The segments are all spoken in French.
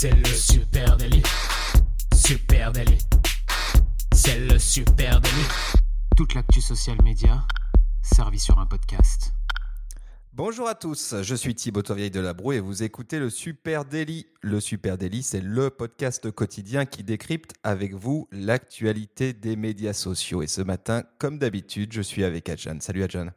C'est le super délit. Super délit. C'est le super délit. Toute l'actu social média servie sur un podcast. Bonjour à tous, je suis Thibaut Tourvieille de Labro et vous écoutez le Super Daily. Le Super Daily, c'est le podcast quotidien qui décrypte avec vous l'actualité des médias sociaux. Et ce matin, comme d'habitude, je suis avec Adjan. Salut Adjan.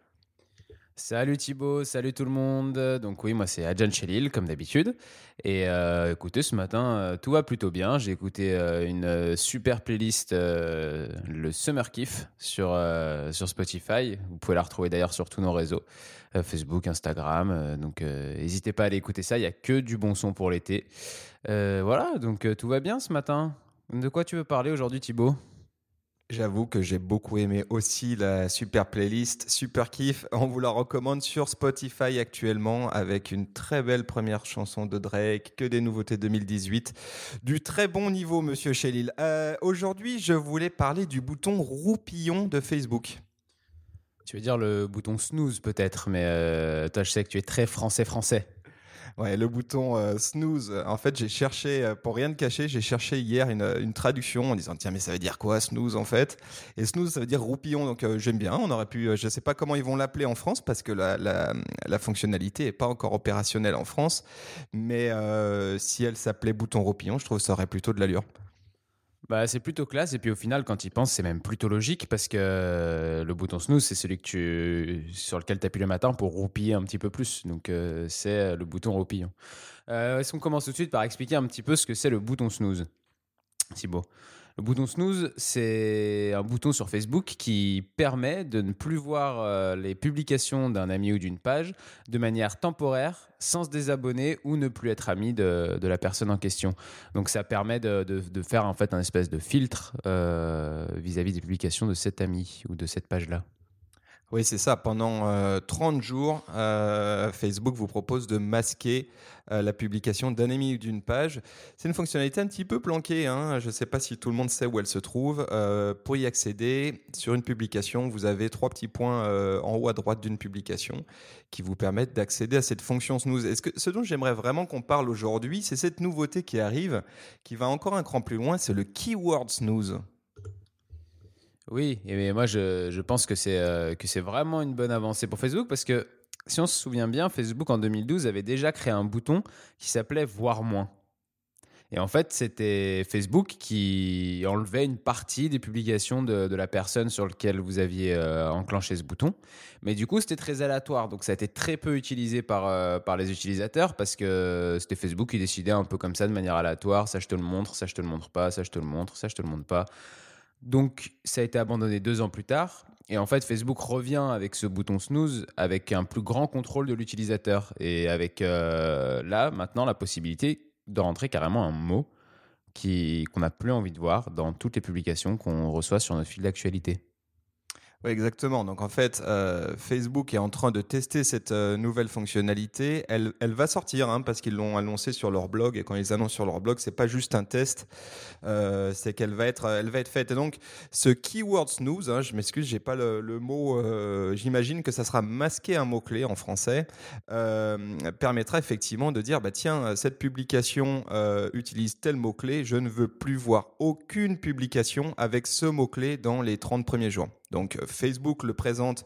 Salut Thibaut, salut tout le monde. Donc oui, moi c'est Adjan Chelil comme d'habitude. Et euh, écoutez, ce matin, euh, tout va plutôt bien. J'ai écouté euh, une super playlist, le Summer Kiff, sur, sur Spotify. Vous pouvez la retrouver d'ailleurs sur tous nos réseaux, Facebook, Instagram. donc n'hésitez pas à aller écouter ça, il n'y a que du bon son pour l'été. voilà, donc tout va bien ce matin. De quoi tu veux parler aujourd'hui Thibaut? J'avoue que j'ai beaucoup aimé aussi la super playlist, super kiff. On vous la recommande sur Spotify actuellement avec une très belle première chanson de Drake, que des nouveautés 2018. Du très bon niveau, monsieur Chélil. Euh, aujourd'hui, je voulais parler du bouton roupillon de Facebook. Tu veux dire le bouton snooze peut-être, mais euh, toi je sais que tu es très français-français. Ouais, le bouton euh, snooze. En fait, j'ai cherché, euh, pour rien de cacher, j'ai cherché hier une, traduction en disant tiens, mais ça veut dire quoi snooze en fait? Et snooze, ça veut dire roupillon. Donc euh, j'aime bien. On aurait pu, je ne sais pas comment ils vont l'appeler en France parce que la, la, fonctionnalité n'est pas encore opérationnelle en France. Mais si elle s'appelait bouton roupillon, je trouve que ça aurait plutôt de l'allure. Bah, c'est plutôt classe. Et puis au final, quand il pense, c'est même plutôt logique parce que euh, le bouton snooze, c'est celui que tu, sur lequel tu appuies le matin pour roupiller un petit peu plus. Donc euh, c'est euh, le bouton roupillon. Est-ce qu'on commence tout de suite par expliquer un petit peu ce que c'est le bouton snooze? Thibaut le bouton snooze, c'est un bouton sur Facebook qui permet de ne plus voir euh, les publications d'un ami ou d'une page de manière temporaire, sans se désabonner ou ne plus être ami de, la personne en question. Donc ça permet de, faire en fait un espèce de filtre euh, vis-à-vis des publications de cet ami ou de cette page-là. Oui, c'est ça. Pendant 30 euh, jours, euh, Facebook vous propose de masquer euh, la publication d'un ami ou d'une page. C'est une fonctionnalité un petit peu planquée. Hein. Je ne sais pas si tout le monde sait où elle se trouve. pour y accéder, sur une publication, vous avez trois petits points en haut à droite d'une publication qui vous permettent d'accéder à cette fonction snooze. Est-ce que ce dont j'aimerais vraiment qu'on parle aujourd'hui, c'est cette nouveauté qui arrive, qui va encore un cran plus loin, c'est le keyword snooze. Oui, et moi je, pense que c'est euh, que c'est vraiment une bonne avancée pour Facebook parce que si on se souvient bien, Facebook en 2012 avait déjà créé un bouton qui s'appelait Voir moins. Et en fait, c'était Facebook qui enlevait une partie des publications de, la personne sur laquelle vous aviez euh, enclenché ce bouton. Mais du coup, c'était très aléatoire. Donc, ça a été très peu utilisé par, euh, par les utilisateurs parce que c'était Facebook qui décidait un peu comme ça, de manière aléatoire. Ça, je te le montre, ça, je te le montre pas, ça, je te le montre, ça, je te le montre pas. Donc, ça a été abandonné deux ans plus tard. Et en fait, Facebook revient avec ce bouton snooze avec un plus grand contrôle de l'utilisateur. Et avec euh, là, maintenant, la possibilité de rentrer carrément un mot qu'on n'a plus envie de voir dans toutes les publications qu'on reçoit sur notre fil d'actualité. Oui, exactement. Donc en fait, euh, Facebook est en train de tester cette euh, nouvelle fonctionnalité. Elle, elle va sortir hein, parce qu'ils l'ont annoncé sur leur blog. Et quand ils annoncent sur leur blog, c'est pas juste un test, euh, c'est qu'elle va être, elle va être faite. Et donc ce keyword snooze, hein, je m'excuse, j'ai pas le, le mot. J'imagine que ça sera masqué un mot clé en français, permettra effectivement de dire bah tiens cette publication utilise tel mot clé, je ne veux plus voir aucune publication avec ce mot clé dans les 30 premiers jours. Donc euh, Facebook le présente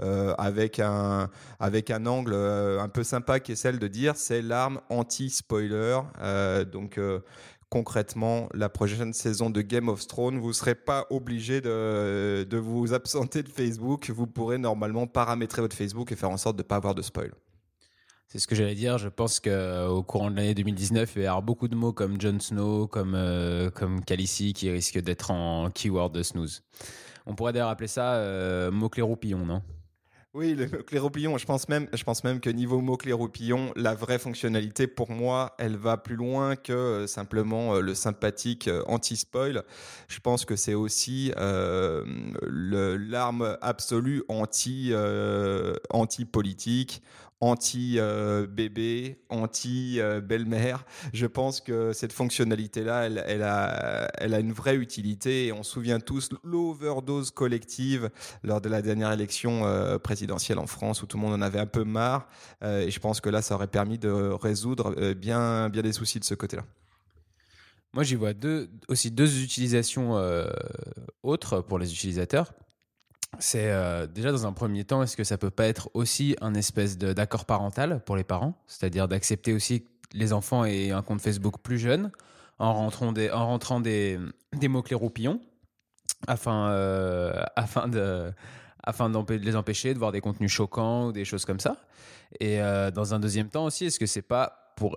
euh, avec, un, avec un angle euh, un peu sympa qui est celle de dire c'est l'arme anti-spoiler. donc concrètement, la prochaine saison de Game of Thrones, vous ne serez pas obligé de, de, vous absenter de Facebook. Vous pourrez normalement paramétrer votre Facebook et faire en sorte de ne pas avoir de spoil. C'est ce que j'allais dire. Je pense qu'au courant de l'année 2019, il y avoir beaucoup de mots comme Jon Snow, comme, comme qui risquent d'être en keyword de snooze. On pourrait d'ailleurs appeler ça euh, mot-clé roupillon, non? Oui, le mot-clé roupillon, je pense même, je pense même que niveau mot-clé roupillon, la vraie fonctionnalité pour moi, elle va plus loin que euh, simplement euh, le sympathique anti-spoil. Je pense que c'est aussi l'arme absolue anti, anti-politique, anti-bébé, anti-belle-mère. Je pense que cette fonctionnalité-là, elle, a, une vraie utilité. on se souvient tous l'overdose collective lors de la dernière élection euh, présidentielle en France où tout le monde en avait un peu marre. Euh, et je pense que là, ça aurait permis de résoudre euh, bien, bien des soucis de ce côté-là. Moi, j'y vois aussi deux utilisations autres pour les utilisateurs. C'est euh, déjà dans un premier temps, est-ce que ça peut pas être aussi un espèce d'accord parental pour les parents, c'est-à-dire d'accepter aussi que les enfants aient un compte Facebook plus jeune en rentrant des, en rentrant des, des mots-clés roupillons afin, euh, afin de afin de les empêcher de voir des contenus choquants ou des choses comme ça. Et dans un deuxième temps aussi, est-ce que c'est pas pour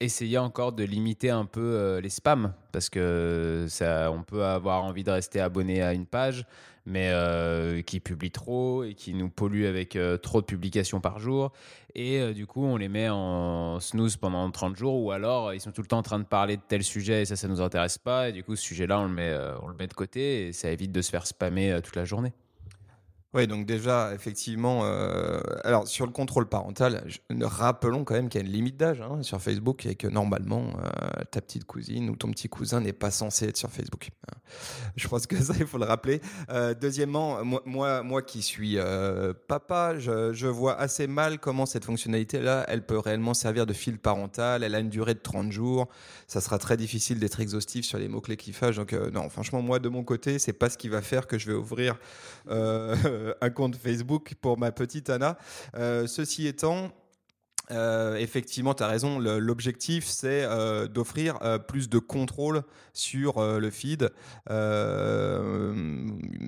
essayer encore de limiter un peu euh, les spams parce que ça, on peut avoir envie de rester abonné à une page mais euh, qui publie trop et qui nous pollue avec euh, trop de publications par jour et du coup on les met en snooze pendant 30 jours ou alors ils sont tout le temps en train de parler de tel sujet et ça ça nous intéresse pas et du coup ce sujet là on le met on le met de côté et ça évite de se faire spammer toute la journée. Oui, donc déjà, effectivement, euh, alors sur le contrôle parental, rappelons quand même qu'il y a une limite d'âge hein, sur Facebook et que normalement, euh, ta petite cousine ou ton petit cousin n'est pas censé être sur Facebook. Hein. Je pense que ça, il faut le rappeler. Euh, deuxièmement, moi, moi, qui suis papa, je, vois assez mal comment cette fonctionnalité-là, elle peut réellement servir de fil parental. Elle a une durée de 30 jours. Ça sera très difficile d'être exhaustif sur les mots-clés cliffage. Donc, non, franchement, moi, de mon côté, c'est pas ce qui va faire que je vais ouvrir un compte Facebook pour ma petite Anna. Euh, ceci étant, euh, effectivement, tu as raison. L'objectif, c'est euh, d'offrir euh, plus de contrôle sur le feed. Il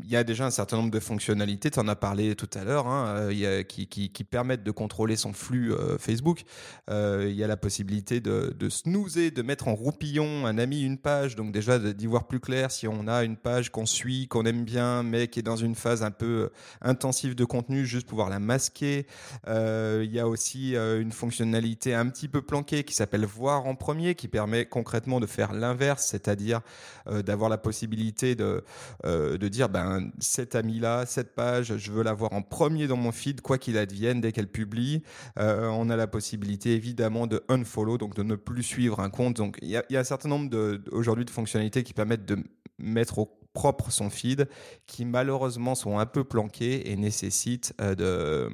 y a déjà un certain nombre de fonctionnalités, tu en as parlé tout à l'heure, hein, qui, permettent de contrôler son flux Facebook. Il y a la possibilité de, de snoozer, de mettre en roupillon un ami, une page, donc déjà d'y voir plus clair si on a une page qu'on suit, qu'on aime bien, mais qui est dans une phase un peu intensive de contenu, juste pouvoir la masquer. Il y a aussi une une fonctionnalité un petit peu planquée qui s'appelle voir en premier, qui permet concrètement de faire l'inverse, c'est-à-dire euh, d'avoir la possibilité de, euh, de dire ben cet ami-là, cette page, je veux la voir en premier dans mon feed, quoi qu'il advienne, dès qu'elle publie. Euh, on a la possibilité évidemment de unfollow, donc de ne plus suivre un compte. Donc il y a, y a, un certain nombre de, aujourd'hui de fonctionnalités qui permettent de mettre au propre son feed, qui malheureusement sont un peu planqués et nécessitent euh,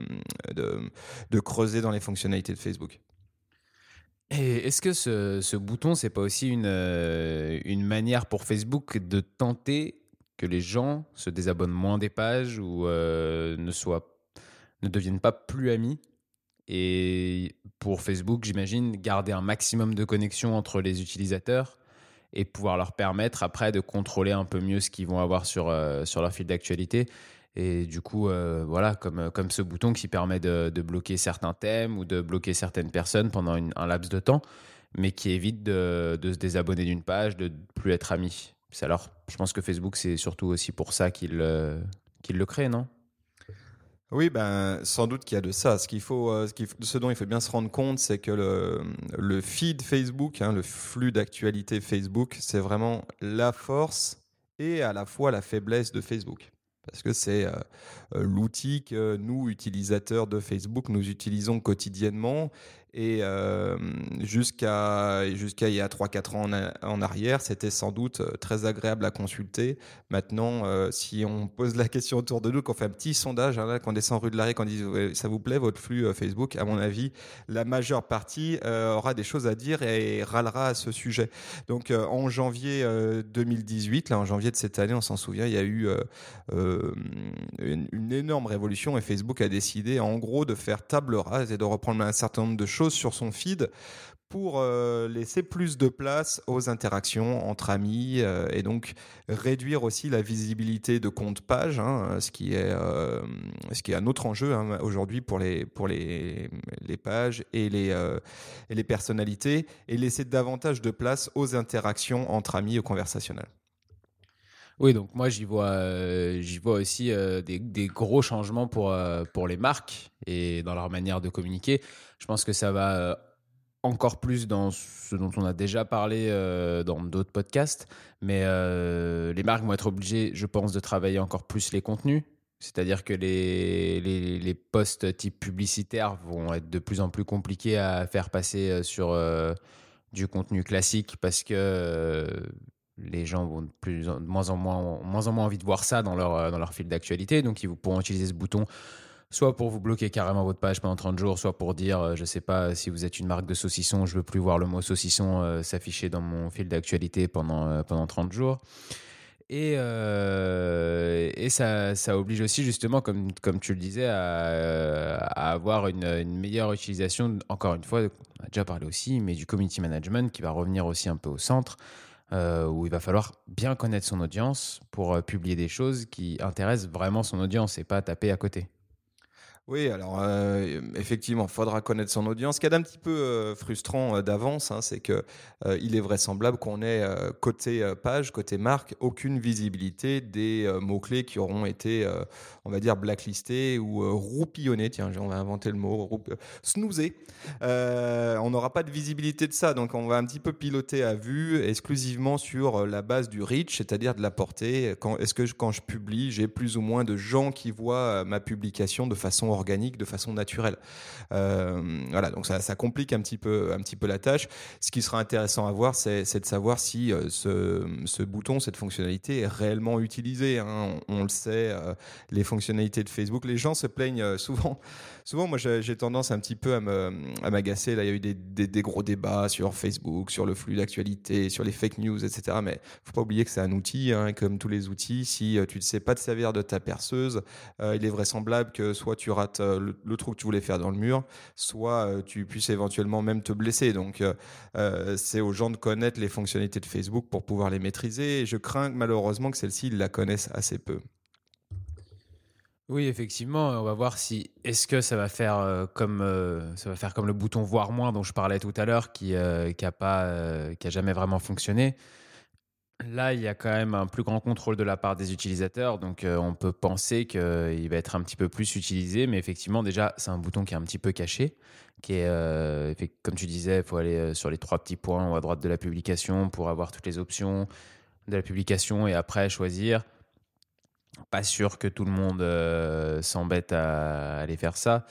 de, de, creuser dans les fonctionnalités de Facebook. Et est-ce que ce, ce bouton, c'est pas aussi une, euh, manière pour Facebook de tenter que les gens se désabonnent moins des pages ou euh, ne, soient, ne deviennent pas plus amis? Et pour Facebook, j'imagine, garder un maximum de connexion entre les utilisateurs et pouvoir leur permettre après de contrôler un peu mieux ce qu'ils vont avoir sur, euh, sur leur fil d'actualité. Et du coup, euh, voilà, comme, comme ce bouton qui permet de, de, bloquer certains thèmes ou de bloquer certaines personnes pendant un laps de temps, mais qui évite de, de se désabonner d'une page, de plus être ami. Alors, je pense que Facebook, c'est surtout aussi pour ça qu'il euh, le crée, non? Oui, ben, sans doute qu'il y a de ça. Ce, qu'il faut, euh, ce, dont il faut bien se rendre compte, c'est que le, le, feed Facebook, hein, le flux d'actualité Facebook, c'est vraiment la force et à la fois la faiblesse de Facebook. Parce que c'est euh, euh, l'outil que nous, utilisateurs de Facebook, nous utilisons quotidiennement et euh, jusqu'à jusqu'à il y a 3-4 ans en, arrière, c'était sans doute euh, très agréable à consulter. Maintenant, euh, si on pose la question autour de nous, qu'on fait un petit sondage, hein, qu'on descend rue de l'Arrêt, qu'on dit ça vous plaît votre flux Facebook, à mon avis, la majeure partie aura des choses à dire et râlera à ce sujet. Donc en janvier 2018, là en janvier de cette année, on s'en souvient, il y a eu une énorme révolution et Facebook a décidé en gros de faire table rase et de reprendre un certain nombre de choses sur son feed pour euh, laisser plus de place aux interactions entre amis euh, et donc réduire aussi la visibilité de compte page, hein, ce, qui est, euh, ce qui est un autre enjeu hein, aujourd'hui pour, les, pages et les, et les personnalités, et laisser davantage de place aux interactions entre amis et conversationnelles. Oui, donc moi j'y vois, j'y vois aussi des, des, gros changements pour, pour les marques et dans leur manière de communiquer. Je pense que ça va euh, encore plus dans ce dont on a déjà parlé euh, dans d'autres podcasts, mais euh, les marques vont être obligées, je pense, de travailler encore plus les contenus. C'est-à-dire que les, les, type publicitaire vont être de plus en plus compliqués à faire passer sur du contenu classique parce que les gens vont de, plus moins, en moins, moins en moins envie de voir ça dans leur, dans leur fil d'actualité. Donc, ils pourront utiliser ce bouton soit pour vous bloquer carrément votre page pendant 30 jours, soit pour dire, je sais pas, si vous êtes une marque de saucisson, je veux plus voir le mot saucisson s'afficher dans mon fil d'actualité pendant, pendant 30 jours. Et, euh, ça, ça, oblige aussi justement, comme, comme tu le disais, à, à avoir une, une, meilleure utilisation, encore une fois, on a déjà parlé aussi, mais du community management qui va revenir aussi un peu au centre, euh, où il va falloir bien connaître son audience pour euh, publier des choses qui intéressent vraiment son audience et pas taper à côté. Oui, alors euh, effectivement, faudra connaître son audience. Ce qui est un petit peu euh, frustrant euh, d'avance, hein, c'est que il est vraisemblable qu'on ait côté page, côté marque, aucune visibilité des mots-clés qui auront été, on va dire, blacklistés ou roupillonnés. Tiens, on va inventer le mot, snoozés. on n'aura pas de visibilité de ça, donc on va un petit peu piloter à vue exclusivement sur la base du reach, c'est-à-dire de la portée. Est-ce que quand je publie, j'ai plus ou moins de gens qui voient ma publication de façon organique, de façon naturelle. Euh, voilà, donc ça, complique un petit, peu, un petit peu la tâche. Ce qui sera intéressant à voir, c'est de savoir si euh, ce, bouton, cette fonctionnalité est réellement utilisée. Hein. On, le sait, euh, les fonctionnalités de Facebook, les gens se plaignent souvent. Souvent, moi, j'ai tendance un petit peu à m'agacer. Là, il y a eu des, des, gros débats sur Facebook, sur le flux d'actualité, sur les fake news, etc. Mais faut pas oublier que c'est un outil, hein, comme tous les outils. Si tu ne sais pas te servir de ta perceuse, il est vraisemblable que soit tu euh, le, trou que tu voulais faire dans le mur, soit euh, tu puisses éventuellement même te blesser. Donc, euh, c'est aux gens de connaître les fonctionnalités de Facebook pour pouvoir les maîtriser. Et je crains malheureusement que celles-ci la connaissent assez peu. Oui, effectivement, on va voir si est-ce que ça va faire comme ça va faire comme le bouton voir moins dont je parlais tout à l'heure qui qui a pas qui a jamais vraiment fonctionné. Là, il y a quand même un plus grand contrôle de la part des utilisateurs, donc euh, on peut penser qu'il va être un petit peu plus utilisé, mais effectivement, déjà, c'est un bouton qui est un petit peu caché, euh, comme tu disais, il faut aller euh, sur les trois petits points à droite de la publication pour avoir toutes les options de la publication et après choisir. Pas sûr que tout le monde s'embête à aller faire ça.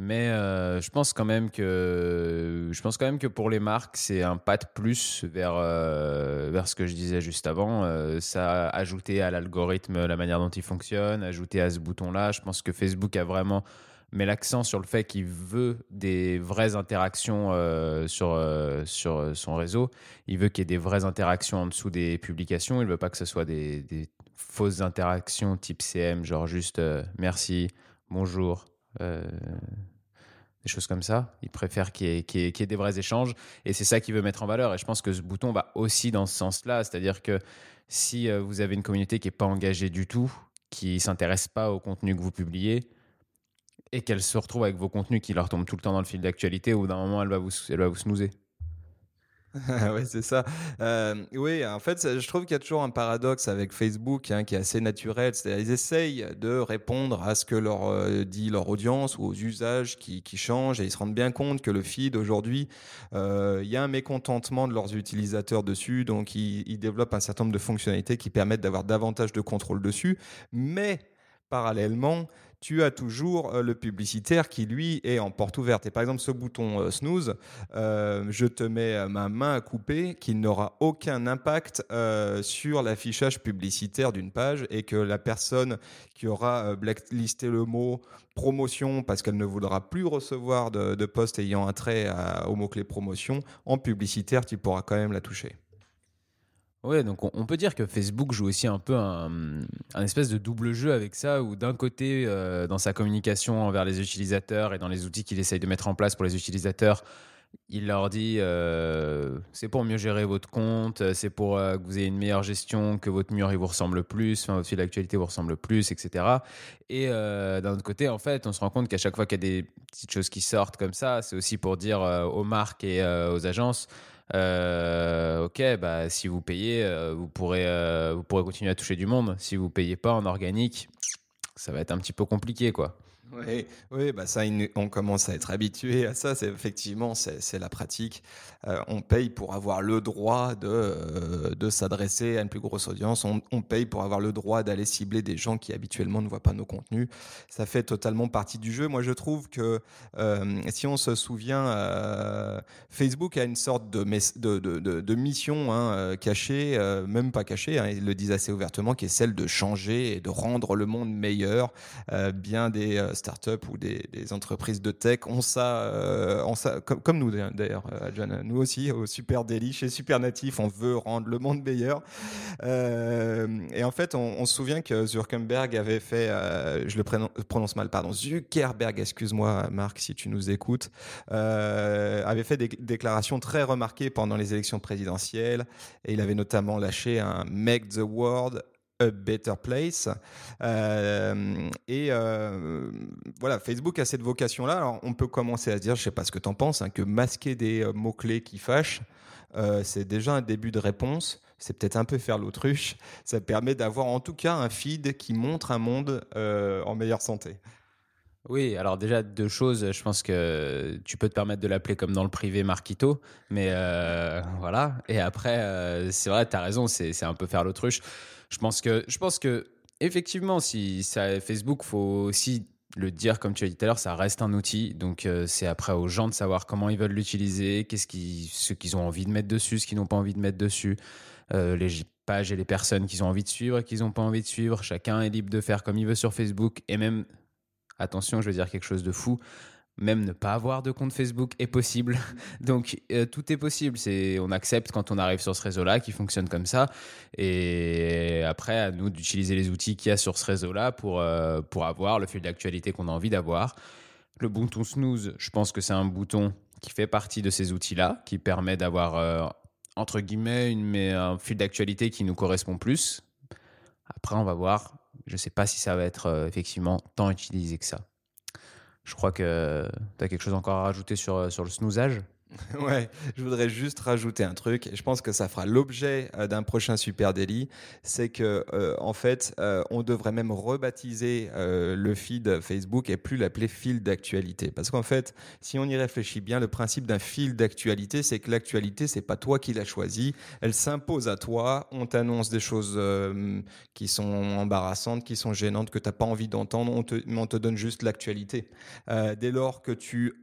Mais euh, je pense quand même que je pense quand même que pour les marques, c'est un pas de plus vers euh, vers ce que je disais juste avant. Euh, ça a ajouté à l'algorithme la manière dont il fonctionne, ajouté à ce bouton-là. Je pense que Facebook a vraiment mis l'accent sur le fait qu'il veut des vraies interactions sur sur son réseau. Il veut qu'il y ait des vraies interactions en dessous des publications. Il veut pas que ce soit des, des fausses interactions type CM, genre juste merci, bonjour euh, des choses comme ça. Il préfère qu'il y, ait des vrais échanges et c'est ça qu'il veut mettre en valeur. Et je pense que ce bouton va aussi dans ce sens-là, c'est-à-dire que si euh, vous avez une communauté qui n'est pas engagée du tout, qui ne s'intéresse pas au contenu que vous publiez et qu'elle se retrouve avec vos contenus qui leur tombent tout le temps dans le fil d'actualité, au bout d'un moment, elle va vous, elle vous. oui, c'est ça. Euh, oui, en fait, je trouve qu'il y a toujours un paradoxe avec Facebook hein, qui est assez naturel. C'est-à-dire, ils essayent de répondre à ce que leur euh, dit leur audience ou aux usages qui, changent et ils se rendent bien compte que le feed aujourd'hui, euh, il y a un mécontentement de leurs utilisateurs dessus, donc ils développent un certain nombre de fonctionnalités qui permettent d'avoir davantage de contrôle dessus. Mais parallèlement, tu as toujours euh, le publicitaire qui, lui, est en porte ouverte. Et par exemple, ce bouton euh, snooze, euh, je te mets ma main à couper, qui n'aura aucun impact sur l'affichage publicitaire d'une page et que la personne qui aura blacklisté le mot promotion parce qu'elle ne voudra plus recevoir de, de posts ayant un trait au mot-clé promotion, en publicitaire, tu pourras quand même la toucher. Ouais, donc on, peut dire que Facebook joue aussi un peu un, espèce de double jeu avec ça, où d'un côté, euh, dans sa communication envers les utilisateurs et dans les outils qu'il essaye de mettre en place pour les utilisateurs, il leur dit euh, c'est pour mieux gérer votre compte, c'est pour euh, que vous ayez une meilleure gestion, que votre mur il vous ressemble plus, enfin, votre fil d'actualité vous ressemble plus, etc. Et d'un autre côté, en fait, on se rend compte qu'à chaque fois qu'il y a des petites choses qui sortent comme ça, c'est aussi pour dire aux marques et aux agences euh, ok, bah, si vous payez, euh, vous, pourrez, euh, vous pourrez continuer à toucher du monde. Si vous payez pas en organique, ça va être un petit peu compliqué, quoi. Oui, oui bah ça, on commence à être habitué à ça. C'est effectivement, c'est la pratique. Euh, on paye pour avoir le droit de, euh, de s'adresser à une plus grosse audience. On, paye pour avoir le droit d'aller cibler des gens qui habituellement ne voient pas nos contenus. Ça fait totalement partie du jeu. Moi, je trouve que euh, si on se souvient, Facebook a une sorte de, de, de, de mission hein, cachée, même pas cachée, hein, ils le disent assez ouvertement, qui est celle de changer et de rendre le monde meilleur. bien des startups ou des, entreprises de tech ont ça, ça comme, nous d'ailleurs, John. Nous aussi, au Super Daily, chez Super Natif, on veut rendre le monde meilleur. et en fait, on, se souvient que Zuckerberg avait fait, je le prononce mal, pardon, Zuckerberg, excuse-moi Marc si tu nous écoutes, avait fait des déclarations très remarquées pendant les élections présidentielles et il avait notamment lâché un Make the World a better place. Euh, et euh, voilà, Facebook a cette vocation-là. Alors, on peut commencer à se dire, je sais pas ce que tu en penses, hein, que masquer des euh, mots-clés qui fâchent, c'est déjà un début de réponse. C'est peut-être un peu faire l'autruche. Ça permet d'avoir en tout cas un feed qui montre un monde en meilleure santé. Oui, alors déjà deux choses. Je pense que tu peux te permettre de l'appeler comme dans le privé Marquito, mais euh, voilà. Et après, euh, c'est vrai, tu as raison, c'est un peu faire l'autruche. Je pense que, je pense que effectivement, si ça Facebook, faut aussi le dire comme tu as dit tout à l'heure, ça reste un outil. Donc euh, c'est après aux gens de savoir comment ils veulent l'utiliser, qu'est-ce qui, ce qu'ils ont envie de mettre dessus, ce qu'ils n'ont pas envie de mettre dessus, les pages et les personnes qu'ils ont envie de suivre et qu'ils n'ont pas envie de suivre. Chacun est libre de faire comme il veut sur Facebook et même attention, je veux dire quelque chose de fou. Même ne pas avoir de compte Facebook est possible. Donc euh, tout est possible. C'est on accepte quand on arrive sur ce réseau-là qui fonctionne comme ça. Et après à nous d'utiliser les outils qu'il y a sur ce réseau-là pour euh, pour avoir le fil d'actualité qu'on a envie d'avoir. Le bouton snooze, je pense que c'est un bouton qui fait partie de ces outils-là, qui permet d'avoir euh, entre guillemets une, mais un fil d'actualité qui nous correspond plus. Après, on va voir je ne sais pas si ça va être euh, effectivement tant utilisé que ça. Je crois que tu as quelque chose encore à rajouter sur, euh, sur le snoozage? Ouais, je voudrais juste rajouter un truc. Et je pense que ça fera l'objet euh, d'un prochain super délit. C'est que, euh, en fait, euh, on devrait même rebaptiser le feed Facebook et plus l'appeler fil d'actualité. Parce qu'en fait, si on y réfléchit bien, le principe d'un fil d'actualité, c'est que l'actualité, c'est pas toi qui l'as choisi. Elle s'impose à toi. On t'annonce des choses qui sont embarrassantes, qui sont gênantes, que t'as pas envie d'entendre. Te, on te donne juste l'actualité. dès lors que tu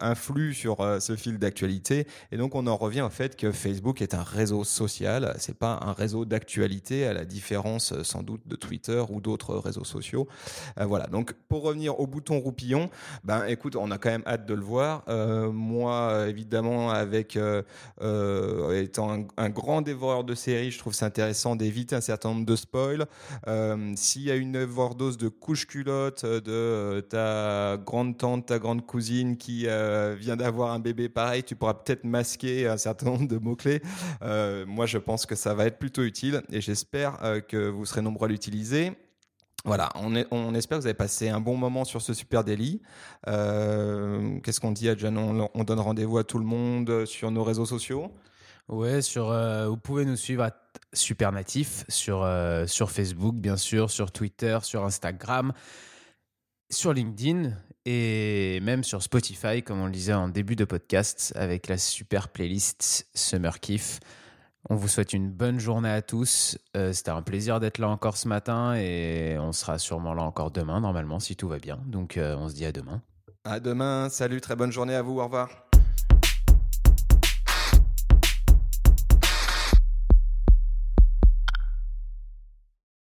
influes sur ce fil d'actualité. Et donc, on en revient au fait que Facebook est un réseau social. C'est pas un réseau d'actualité à la différence, euh, sans doute, de Twitter ou d'autres réseaux sociaux. Euh, voilà. Donc, pour revenir au bouton roupillon, ben, écoute, on a quand même hâte de le voir. Euh, moi, évidemment, avec étant un, grand dévoreur de séries, je trouve c'est intéressant d'éviter un certain nombre de spoils. S'il y a une overdose de couche culotte de ta grande tante, ta grande cousine qui vient d'avoir un bébé par tu pourras peut-être masquer un certain nombre de mots-clés. Euh, moi, je pense que ça va être plutôt utile et j'espère euh, que vous serez nombreux à l'utiliser. Voilà, on, espère que vous avez passé un bon moment sur ce super délit. Euh, qu'est-ce qu'on dit, Adjan? On, on donne rendez-vous à tout le monde sur nos réseaux sociaux? Ouais, sur, vous pouvez nous suivre à Super Natif sur, sur Facebook, bien sûr, sur Twitter, sur Instagram, sur LinkedIn et même sur Spotify, comme on le disait en début de podcast, avec la super playlist Summer Kiff. On vous souhaite une bonne journée à tous. Euh, c'était un plaisir d'être là encore ce matin et on sera sûrement là encore demain, normalement, si tout va bien. Donc euh, on se dit à demain. À demain. Salut, très bonne journée à vous. Au revoir.